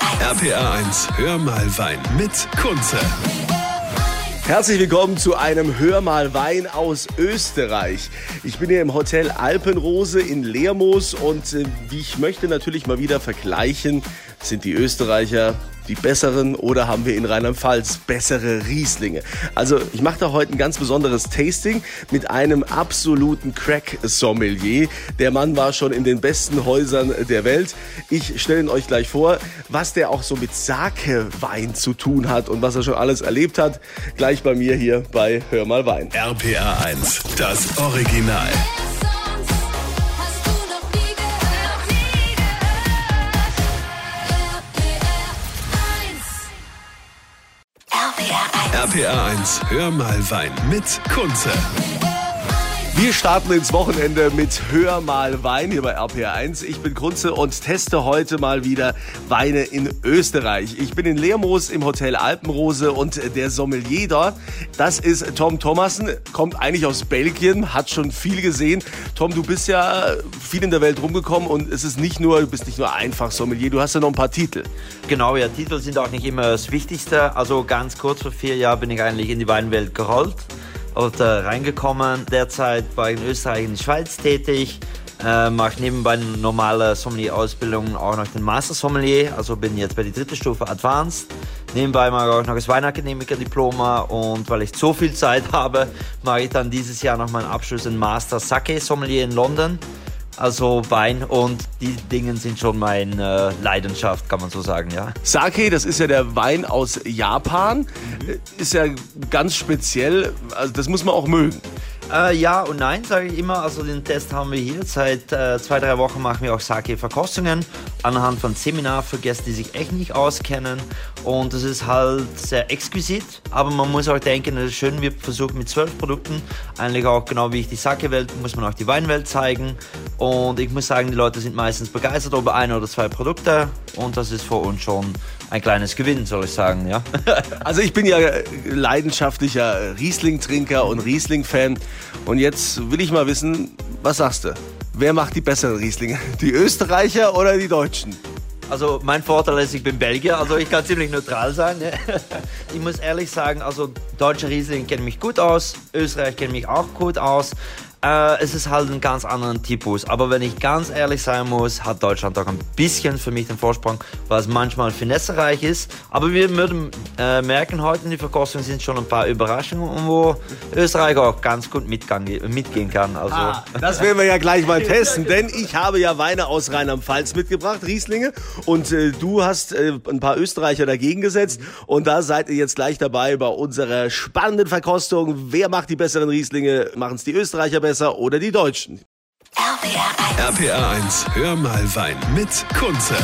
RPA 1, hör mal Wein mit Kunze. Herzlich willkommen zu einem Hör mal Wein aus Österreich. Ich bin hier im Hotel Alpenrose in Lermoos und äh, ich möchte natürlich mal wieder vergleichen, sind die Österreicher die besseren oder haben wir in Rheinland-Pfalz bessere Rieslinge? Also ich mache da heute ein ganz besonderes Tasting mit einem absoluten Crack-Sommelier. Der Mann war schon in den besten Häusern der Welt. Ich stelle ihn euch gleich vor, was der auch so mit Sake-Wein zu tun hat und was er schon alles erlebt hat. Gleich bei mir hier bei Hör mal Wein. RPA 1, das Original. RPR1, hör mal Wein mit Kunze. Wir starten ins Wochenende mit Hör mal Wein hier bei RPR1. Ich bin Kunze und teste heute mal wieder Weine in Österreich. Ich bin in Lermoos im Hotel Alpenrose und der Sommelier dort, das ist Tom Thomassen, kommt eigentlich aus Belgien, hat schon viel gesehen. Tom, du bist ja viel in der Welt rumgekommen und es ist nicht nur, du bist nicht nur einfach Sommelier, du hast ja noch ein paar Titel. Genau, ja, Titel sind auch nicht immer das Wichtigste. Also ganz kurz vor vier Jahren bin ich eigentlich in die Weinwelt gerollt und äh, reingekommen. Derzeit war ich in Österreich in der Schweiz tätig. Äh, mache nebenbei eine normale Sommelier-Ausbildung auch noch den Master Sommelier. Also bin jetzt bei der dritten Stufe Advanced. Nebenbei mache ich auch noch das Weinakademiker-Diploma und weil ich so viel Zeit habe, mache ich dann dieses Jahr noch meinen Abschluss in Master Sake Sommelier in London. Also Wein und die Dinge sind schon meine äh, Leidenschaft, kann man so sagen, ja. Sake, das ist ja der Wein aus Japan, ist ja ganz speziell, also das muss man auch mögen. Äh, ja und nein, sage ich immer. Also den Test haben wir hier. Seit äh, zwei, drei Wochen machen wir auch Sake-Verkostungen anhand von Gäste, die sich echt nicht auskennen. Und das ist halt sehr exquisit. Aber man muss auch denken, das ist schön, wir versuchen mit zwölf Produkten, eigentlich auch genau wie ich die Sake-Welt, muss man auch die Weinwelt zeigen. Und ich muss sagen, die Leute sind meistens begeistert über ein oder zwei Produkte. Und das ist für uns schon ein kleines Gewinn, soll ich sagen, ja. Also ich bin ja leidenschaftlicher Riesling-Trinker und Riesling-Fan. Und jetzt will ich mal wissen, was sagst du? Wer macht die besseren Rieslinge? Die Österreicher oder die Deutschen? Also mein Vorteil ist, ich bin Belgier, also ich kann ziemlich neutral sein. ne? Ich muss ehrlich sagen, also deutsche Riesling kennen mich gut aus, Österreich kennt mich auch gut aus. Äh, es ist halt ein ganz anderen Typus. Aber wenn ich ganz ehrlich sein muss, hat Deutschland auch ein bisschen für mich den Vorsprung, weil es manchmal finessereich ist. Aber wir würden äh, merken, heute in die Verkostung sind schon ein paar Überraschungen, wo Österreich auch ganz gut mitgehen kann. Also Ah, das werden wir ja gleich mal testen, denn ich habe ja Weine aus Rheinland-Pfalz mitgebracht, Rieslinge. Und äh, du hast äh, ein paar Österreicher dagegen gesetzt. Und da seid ihr jetzt gleich dabei bei unserer spannenden Verkostung. Wer macht die besseren Rieslinge? Machen es die Österreicher besser oder die Deutschen? RPR 1. RPA 1, hör mal Wein mit Kunze.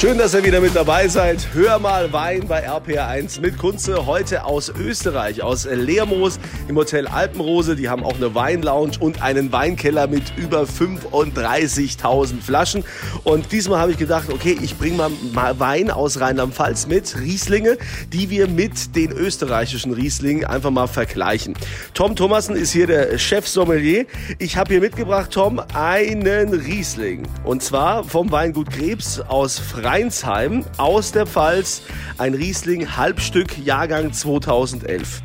Schön, dass ihr wieder mit dabei seid. Hör mal Wein bei RPR1 mit Kunze. Heute aus Österreich, aus Lermoos im Hotel Alpenrose. Die haben auch eine Weinlounge und einen Weinkeller mit über 35.000 Flaschen. Und diesmal habe ich gedacht, okay, ich bringe mal, Wein aus Rheinland-Pfalz mit, Rieslinge, die wir mit den österreichischen Rieslingen einfach mal vergleichen. Tom Thomassen ist hier der Chef-Sommelier. Ich habe hier mitgebracht, Tom, einen Riesling. Und zwar vom Weingut Krebs aus Freinsheim aus der Pfalz. Ein Riesling, Halbstück, Jahrgang 2011.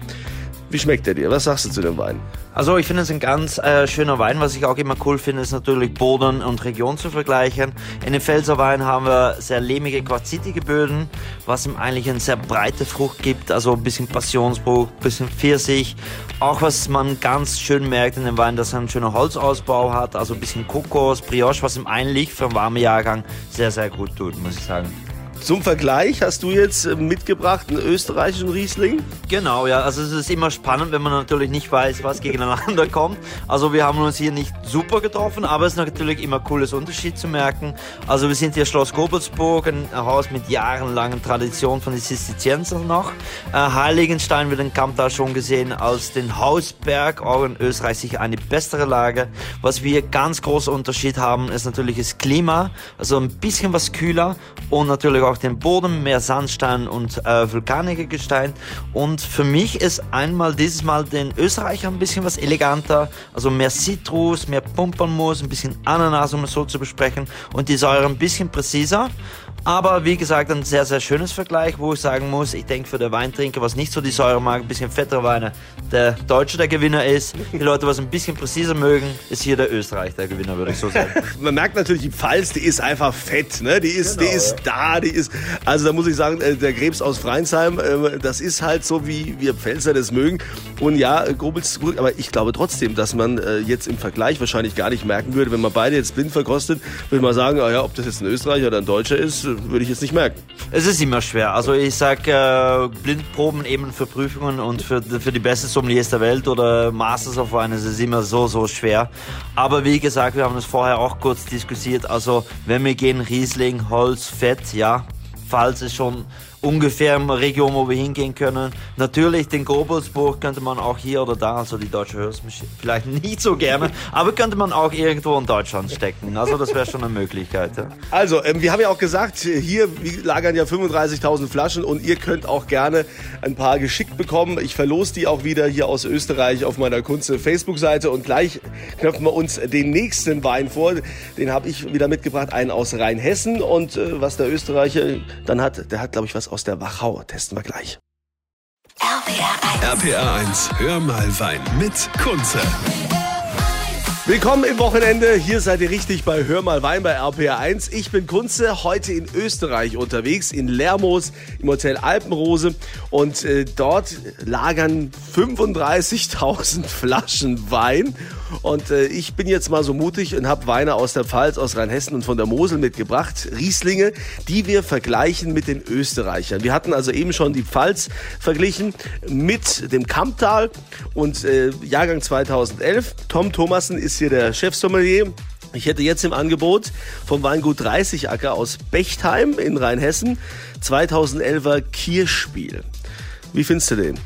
Wie schmeckt der dir? Was sagst du zu dem Wein? Also ich finde es ein ganz äh, schöner Wein. Was ich auch immer cool finde, ist natürlich Boden und Region zu vergleichen. In den Pfälzer Wein haben wir sehr lehmige, quarzitige Böden, was ihm eigentlich eine sehr breite Frucht gibt. Also ein bisschen Passionsfrucht, ein bisschen Pfirsich. Auch was man ganz schön merkt in dem Wein, dass er einen schönen Holzausbau hat. Also ein bisschen Kokos, Brioche, was ihm eigentlich für einen warmen Jahrgang sehr, sehr gut tut, muss ich sagen. Zum Vergleich hast du jetzt äh, mitgebracht einen österreichischen Riesling. Genau, ja. Also es ist immer spannend, wenn man natürlich nicht weiß, was gegeneinander kommt. Also wir haben uns hier nicht super getroffen, aber es ist natürlich immer cooles Unterschied zu merken. Also wir sind hier Schloss Gobelsburg, ein Haus mit jahrelangen Tradition von den Zisterziensern noch. Äh, Heiligenstein wird in Kamptal schon gesehen als den Hausberg, auch in Österreich sicher eine bessere Lage. Was wir ganz großer Unterschied haben, ist natürlich das Klima, also ein bisschen was kühler und natürlich auch den Boden, mehr Sandstein und äh, vulkanige Gestein. Und für mich ist einmal dieses Mal den Österreicher ein bisschen was eleganter, also mehr Zitrus, mehr Pumpernmus, ein bisschen Ananas, um es so zu besprechen und die Säure ein bisschen präziser. Aber wie gesagt, ein sehr, sehr schönes Vergleich, wo ich sagen muss, ich denke für den Weintrinker, was nicht so die Säure mag, ein bisschen fettere Weine, der Deutsche der Gewinner ist. Die Leute, was ein bisschen präziser mögen, ist hier der Österreich der Gewinner, würde ich so sagen. Man merkt natürlich, die Pfalz, die ist einfach fett, ne? Die ist, die ist da, die ist. Also da muss ich sagen, äh, der Krebs aus Freinsheim, äh, das ist halt so, wie wir Pfälzer das mögen. Und ja, äh, Grobelsbrück, aber ich glaube trotzdem, dass man äh, jetzt im Vergleich wahrscheinlich gar nicht merken würde, wenn man beide jetzt blind verkostet, würde man sagen, ah ja, ob das jetzt ein Österreicher oder ein Deutscher ist, würde ich jetzt nicht merken. Es ist immer schwer. Also ich sag äh, Blindproben eben für Prüfungen und für, für die besten Sommeliers der Welt oder Masters of Wine, es ist immer so, so schwer. Aber wie gesagt, wir haben es vorher auch kurz diskutiert. Also wenn wir gehen Riesling, Holz, Fett, ja, Pfalz ist schon ungefähr eine Region, wo wir hingehen können. Natürlich den Gobelsburg könnte man auch hier oder da, also die deutsche hört vielleicht nicht so gerne, aber könnte man auch irgendwo in Deutschland stecken. Also das wäre schon eine Möglichkeit. Ja. Also, ähm, wir haben ja auch gesagt, hier lagern ja 35.000 Flaschen und ihr könnt auch gerne ein paar geschickt bekommen. Ich verlose die auch wieder hier aus Österreich auf meiner Kunze Facebook-Seite und gleich knöpfen wir uns den nächsten Wein vor. Den habe ich wieder mitgebracht, einen aus Rheinhessen und äh, was der Österreicher dann hat, der hat glaube ich was aus der Wachau. Testen wir gleich. RPR 1. RPA 1, hör mal Wein mit Kunze. Willkommen im Wochenende. Hier seid ihr richtig bei Hör mal Wein bei RPR1. Ich bin Kunze, heute in Österreich unterwegs, in Lermoos im Hotel Alpenrose. Und äh, dort lagern 35.000 Flaschen Wein. Und äh, ich bin jetzt mal so mutig und habe Weine aus der Pfalz, aus Rheinhessen und von der Mosel mitgebracht. Rieslinge, die wir vergleichen mit den Österreichern. Wir hatten also eben schon die Pfalz verglichen mit dem Kamptal und äh, Jahrgang 2011. Tom Thomassen ist hier der Chefsommelier. Ich hätte jetzt im Angebot vom Weingut 30 Acker aus Bechtheim in Rheinhessen 2011er Kirschspiel. Wie findest du den?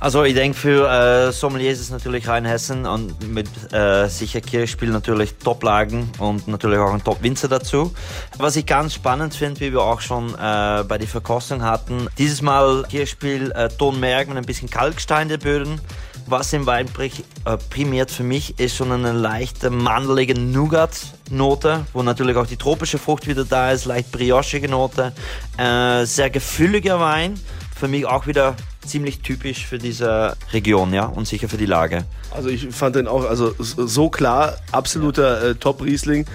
Also ich denke für äh, Sommeliers ist es natürlich Rheinhessen und mit äh, sicher Kirchspiel natürlich Top-Lagen und natürlich auch ein Top-Winzer dazu. Was ich ganz spannend finde, wie wir auch schon äh, bei der Verkostung hatten, dieses Mal Kirchspiel äh, Tonmerk mit ein bisschen Kalkstein der Böden. Was im Wein äh, primiert für mich ist schon eine leichte mandelige Nougat-Note, wo natürlich auch die tropische Frucht wieder da ist, leicht briochige Note, äh, sehr gefülliger Wein. Für mich auch wieder ziemlich typisch für diese Region, ja, und sicher für die Lage. Also ich fand den auch also so klar, absoluter äh, Top-Riesling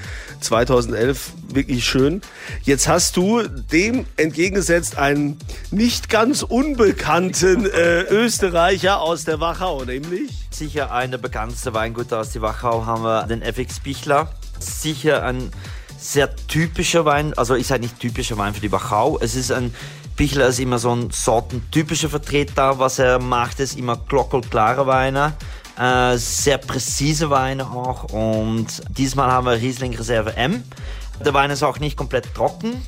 2011, wirklich schön. Jetzt hast du dem entgegengesetzt einen nicht ganz unbekannten äh, Österreicher aus der Wachau, nämlich? Sicher eine bekannteste Weingüter aus die Wachau haben wir den FX Bichler. Sicher ein sehr typischer Wein, also ich sage nicht typischer Wein für die Wachau. Es ist ein Bichler ist immer so ein sortentypischer Vertreter. Was er macht, ist immer glockelklare Weine. Äh, sehr präzise Weine auch. Und diesmal haben wir Riesling Reserve M. Der Wein ist auch nicht komplett trocken.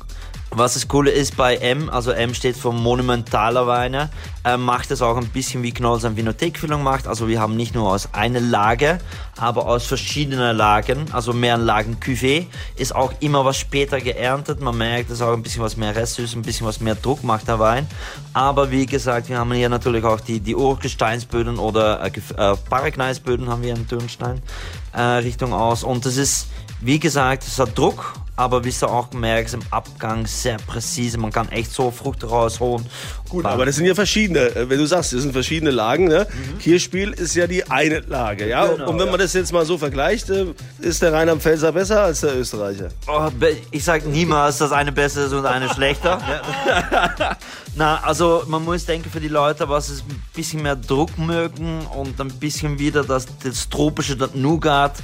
Was das Coole ist bei M, also M steht für monumentaler Weine, äh, macht es auch ein bisschen wie Knoll seine Vinothekfüllung macht. Also wir haben nicht nur aus einer Lage, aber aus verschiedenen Lagen, also mehr Lagen Cuvée, ist auch immer was später geerntet. Man merkt, ist auch ein bisschen was mehr Restsüß, ein bisschen was mehr Druck macht der Wein. Aber wie gesagt, wir haben hier natürlich auch die, die Urgesteinsböden oder äh, äh, Paragneisböden haben wir in Dürnstein äh, Richtung aus. Und das ist, wie gesagt, es hat Druck, aber wie du auch merkst, im Abgang sehr präzise. Man kann echt so Frucht rausholen. Gut, aber das sind ja verschiedene, äh, wenn du sagst, das sind verschiedene Lagen. Ne? Kirchspiel ist ja die eine Lage. Ja? Genau, Und wenn man das jetzt mal so vergleicht, äh, ist der Rheinland-Pfälzer besser als der Österreicher? Oh, ich sag niemals, dass eine besser ist und eine schlechter. Na, also man muss denken für die Leute, was es ein bisschen mehr Druck mögen und ein bisschen wieder das, das tropische, das Nougat.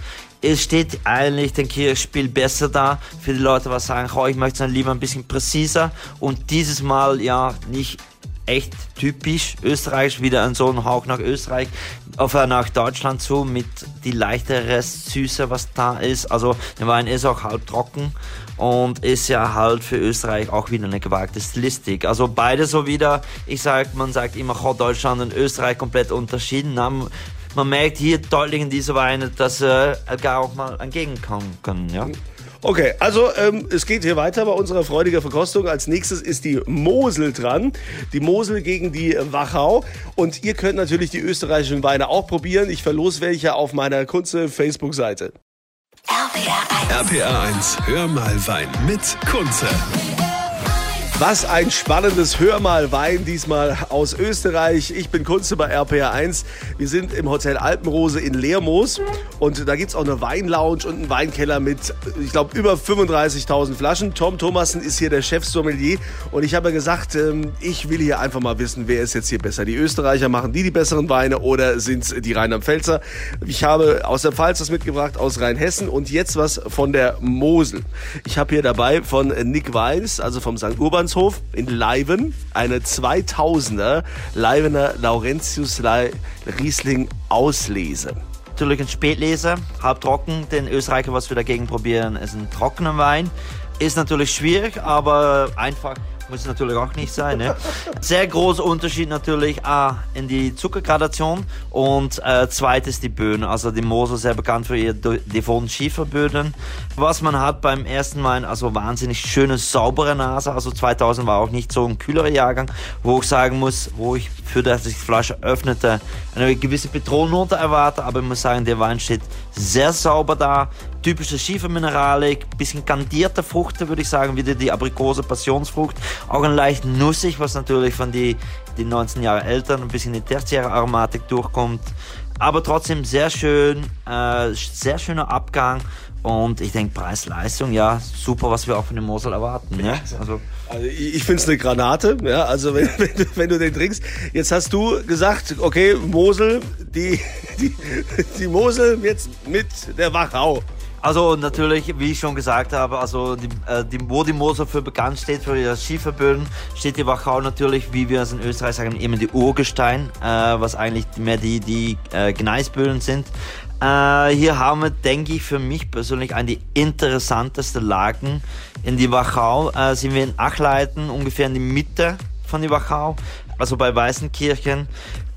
Es steht eigentlich den Kirchspiel besser da für die Leute, was sagen, oh, ich möchte es dann lieber ein bisschen präziser und dieses Mal ja nicht echt typisch österreichisch, wieder ein so ein Hauch nach Österreich, auf äh, nach Deutschland zu, mit die leichte Restsüße, was da ist. Also der Wein ist auch halb trocken und ist ja halt für Österreich auch wieder eine gewagte Stilistik. Also beide so wieder, ich sag, man sagt immer, Deutschland und Österreich komplett unterschieden. Man merkt hier deutlich in dieser Weine, dass äh, gar auch mal entgegenkommen können, ja. Okay, also ähm, es geht hier weiter bei unserer freudigen Verkostung. Als nächstes ist die Mosel dran. Die Mosel gegen die Wachau. Und ihr könnt natürlich die österreichischen Weine auch probieren. Ich verlose welche auf meiner Kunze Facebook-Seite. RPR 1. RPA 1, hör mal Wein mit Kunze. Was ein spannendes Hör mal Wein, diesmal aus Österreich. Ich bin Kunze bei RPR 1. Wir sind im Hotel Alpenrose in Lermoos und da gibt's auch eine Weinlounge und einen Weinkeller mit, ich glaube, über 35.000 Flaschen. Tom Thomassen ist hier der Chefsommelier und ich habe gesagt, ähm, ich will hier einfach mal wissen, wer ist jetzt hier besser? Die Österreicher machen die die besseren Weine oder sind's die Rheinland-Pfälzer? Ich habe aus der Pfalz das mitgebracht, aus Rheinhessen und jetzt was von der Mosel. Ich habe hier dabei von Nick Weiß, also vom St. Urbanshof in Leiven, eine 2000er Leivener Laurentius Riesling Auslese. Natürlich ein Spätleser, halb trocken. Den Österreicher, was wir dagegen probieren, ist ein trockener Wein. Ist natürlich schwierig, aber einfach muss natürlich auch nicht sein. Ne? Sehr großer Unterschied natürlich A, in die Zuckergradation und äh, zweites die Böden. Also die Mosel sehr bekannt für ihre devonen Schieferböden. Was man hat beim ersten Wein, also wahnsinnig schöne, saubere Nase. Also 2000 war auch nicht so ein kühlerer Jahrgang, wo ich sagen muss, wo ich für das ich die Flasche öffnete, eine gewisse Petrolnote erwarte. Aber ich muss sagen, der Wein steht sehr sauber da. Typische Schiefermineralik, bisschen kandierte Früchte, würde ich sagen, wieder die Aprikose, Passionsfrucht. Auch ein leicht nussig, was natürlich von die, die 19 Jahre Eltern ein bisschen die tertiäre Aromatik durchkommt. Aber trotzdem sehr schön, äh, sehr schöner Abgang. Und ich denke, Preis-Leistung, ja, super, was wir auch von dem Mosel erwarten. Ne? Also, Also ich finde es eine Granate, ja, also wenn, wenn, du- wenn du den trinkst. Jetzt hast du gesagt, okay, Mosel, die, die, die Mosel jetzt mit der Wachau. Also natürlich, wie ich schon gesagt habe, also die, äh, die, wo die Mosel für bekannt steht, für ihre Schieferböden, steht die Wachau natürlich, wie wir es in Österreich sagen, immer die Urgestein, äh, was eigentlich mehr die, die äh, Gneisböden sind. Äh, hier haben wir, denke ich, für mich persönlich eine der interessanteste Lagen in die Wachau. Äh, sind wir in Achleiten, ungefähr in die Mitte von die Wachau, also bei Weißenkirchen.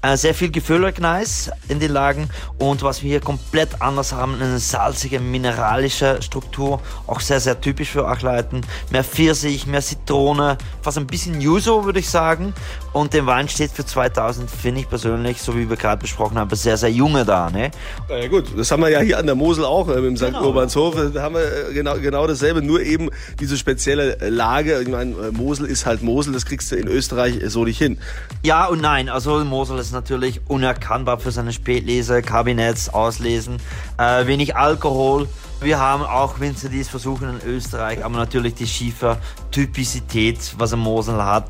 Äh, sehr viel Gefüllgneis in den Lagen und was wir hier komplett anders haben, eine salzige, mineralische Struktur, auch sehr, sehr typisch für Achleiten. Mehr Pfirsich, mehr Zitrone, fast ein bisschen Yuzu, würde ich sagen. Und der Wein steht für 2000, finde ich persönlich, so wie wir gerade besprochen haben, sehr, sehr junge da. Ne? Na ja gut, das haben wir ja hier an der Mosel auch, äh, im St. Genau. Urbanshof. Da haben wir äh, genau, genau dasselbe, nur eben diese spezielle äh, Lage. Ich meine, äh, Mosel ist halt Mosel, das kriegst du in Österreich äh, so nicht hin. Ja und nein. Also Mosel ist natürlich unerkannbar für seine Spätlese, Kabinetts, Auslesen, äh, wenig Alkohol. Wir haben auch Winzer, die es versuchen in Österreich, aber natürlich die Schiefer-Typizität, was ein Mosel hat.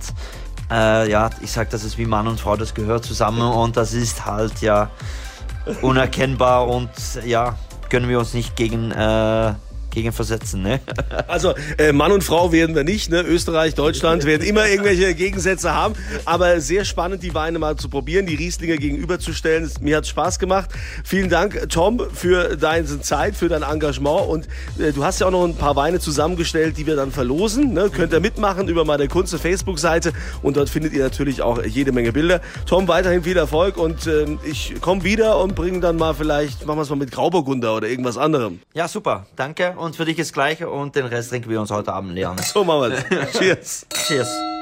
Äh, ja, ich sag, das ist wie Mann und Frau, das gehört zusammen und das ist halt ja unerkennbar und ja, können wir uns nicht gegen, äh, gegen versetzen. Ne? Also äh, Mann und Frau werden wir nicht, ne? Österreich, Deutschland werden immer irgendwelche Gegensätze haben, aber sehr spannend, die Weine mal zu probieren, die Rieslinge gegenüberzustellen. Mir hat Spaß gemacht. Vielen Dank, Tom, für deine Zeit, für dein Engagement und äh, du hast ja auch noch ein paar Weine zusammengestellt, die wir dann verlosen. Ne? Könnt ihr mitmachen über meine Kunze Facebook-Seite und dort findet ihr natürlich auch jede Menge Bilder. Tom, weiterhin viel Erfolg und ähm, ich komme wieder und bringe dann mal vielleicht, machen wir es mal mit Grauburgunder oder irgendwas anderem. Ja, super. Danke. Und für dich das Gleiche und den Rest trinken wir uns heute Abend leer. Ne? So machen wir es. Cheers. Cheers.